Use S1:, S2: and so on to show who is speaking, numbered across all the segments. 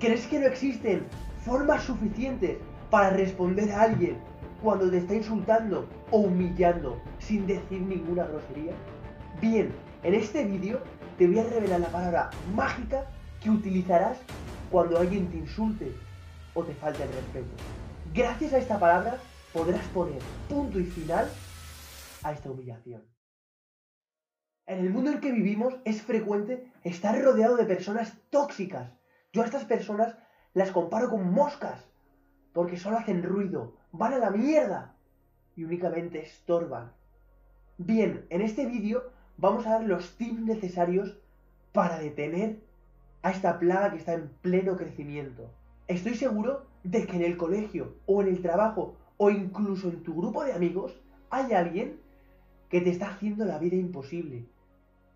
S1: ¿Crees que no existen formas suficientes para responder a alguien cuando te está insultando o humillando sin decir ninguna grosería? Bien, en este vídeo te voy a revelar la palabra mágica que utilizarás cuando alguien te insulte o te falte el respeto. Gracias a esta palabra podrás poner punto y final a esta humillación. En el mundo en que vivimos es frecuente estar rodeado de personas tóxicas. Yo a estas personas las comparo con moscas, porque solo hacen ruido, van a la mierda y únicamente estorban. Bien, en este vídeo vamos a dar los tips necesarios para detener a esta plaga que está en pleno crecimiento. Estoy seguro de que en el colegio o en el trabajo o incluso en tu grupo de amigos hay alguien que te está haciendo la vida imposible.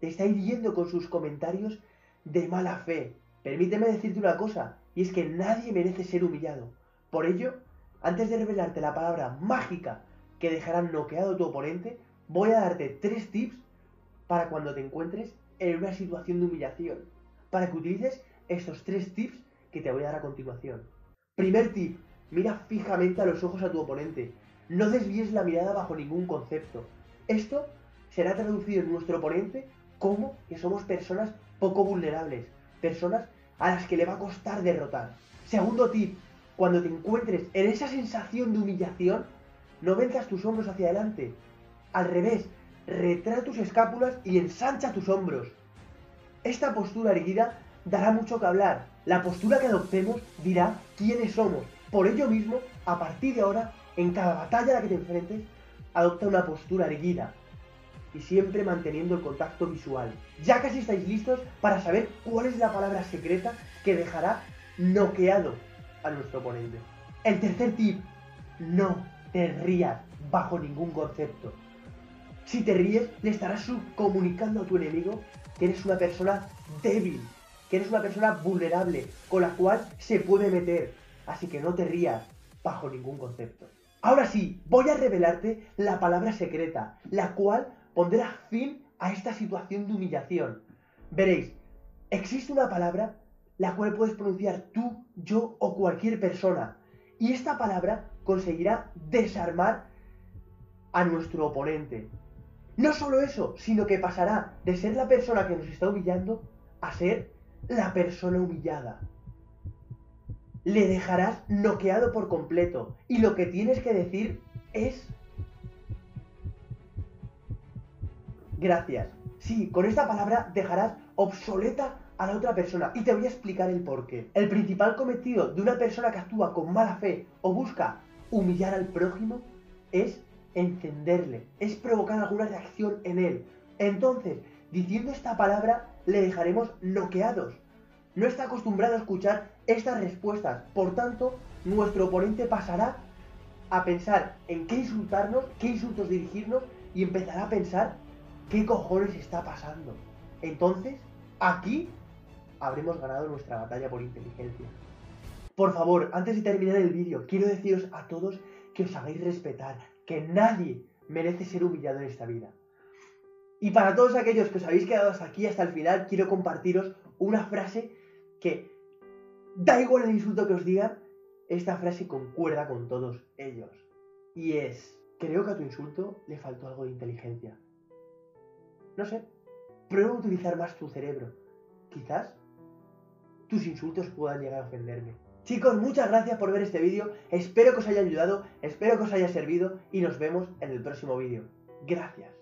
S1: Te está hiriendo con sus comentarios de mala fe. Permíteme decirte una cosa, y es que nadie merece ser humillado. Por ello, antes de revelarte la palabra mágica que dejará noqueado a tu oponente, voy a darte tres tips para cuando te encuentres en una situación de humillación. Para que utilices estos tres tips que te voy a dar a continuación. Primer tip, mira fijamente a los ojos a tu oponente. No desvíes la mirada bajo ningún concepto. Esto será traducido en nuestro oponente como que somos personas poco vulnerables, personas a las que le va a costar derrotar. Segundo tip, cuando te encuentres en esa sensación de humillación, no venzas tus hombros hacia adelante. Al revés, retrae tus escápulas y ensancha tus hombros. Esta postura erguida dará mucho que hablar. La postura que adoptemos dirá quiénes somos. Por ello mismo, a partir de ahora, en cada batalla a la que te enfrentes, adopta una postura erguida y siempre manteniendo el contacto visual. Ya casi estáis listos para saber cuál es la palabra secreta que dejará noqueado a nuestro oponente. El tercer tip, no te rías bajo ningún concepto. Si te ríes, le estarás comunicando a tu enemigo que eres una persona débil, que eres una persona vulnerable, con la cual se puede meter. Así que no te rías bajo ningún concepto. Ahora sí, voy a revelarte la palabra secreta, la cual pondrá fin a esta situación de humillación. Veréis, existe una palabra la cual puedes pronunciar tú, yo o cualquier persona. Y esta palabra conseguirá desarmar a nuestro oponente. No solo eso, sino que pasará de ser la persona que nos está humillando a ser la persona humillada. Le dejarás noqueado por completo y lo que tienes que decir es... Gracias. Sí, con esta palabra dejarás obsoleta a la otra persona y te voy a explicar el porqué. El principal cometido de una persona que actúa con mala fe o busca humillar al prójimo es encenderle, es provocar alguna reacción en él. Entonces, diciendo esta palabra, le dejaremos noqueados. No está acostumbrado a escuchar estas respuestas, por tanto, nuestro oponente pasará a pensar en qué insultarnos, qué insultos dirigirnos y empezará a pensar qué cojones está pasando. Entonces, aquí habremos ganado nuestra batalla por inteligencia. Por favor, antes de terminar el vídeo, quiero deciros a todos que os hagáis respetar, que nadie merece ser humillado en esta vida. Y para todos aquellos que os habéis quedado hasta aquí, hasta el final, quiero compartiros una frase que, da igual el insulto que os digan, esta frase concuerda con todos ellos. Y es, creo que a tu insulto le faltó algo de inteligencia. No sé, prueba a utilizar más tu cerebro. Quizás tus insultos puedan llegar a ofenderme. Chicos, muchas gracias por ver este vídeo, espero que os haya ayudado, espero que os haya servido y nos vemos en el próximo vídeo. Gracias.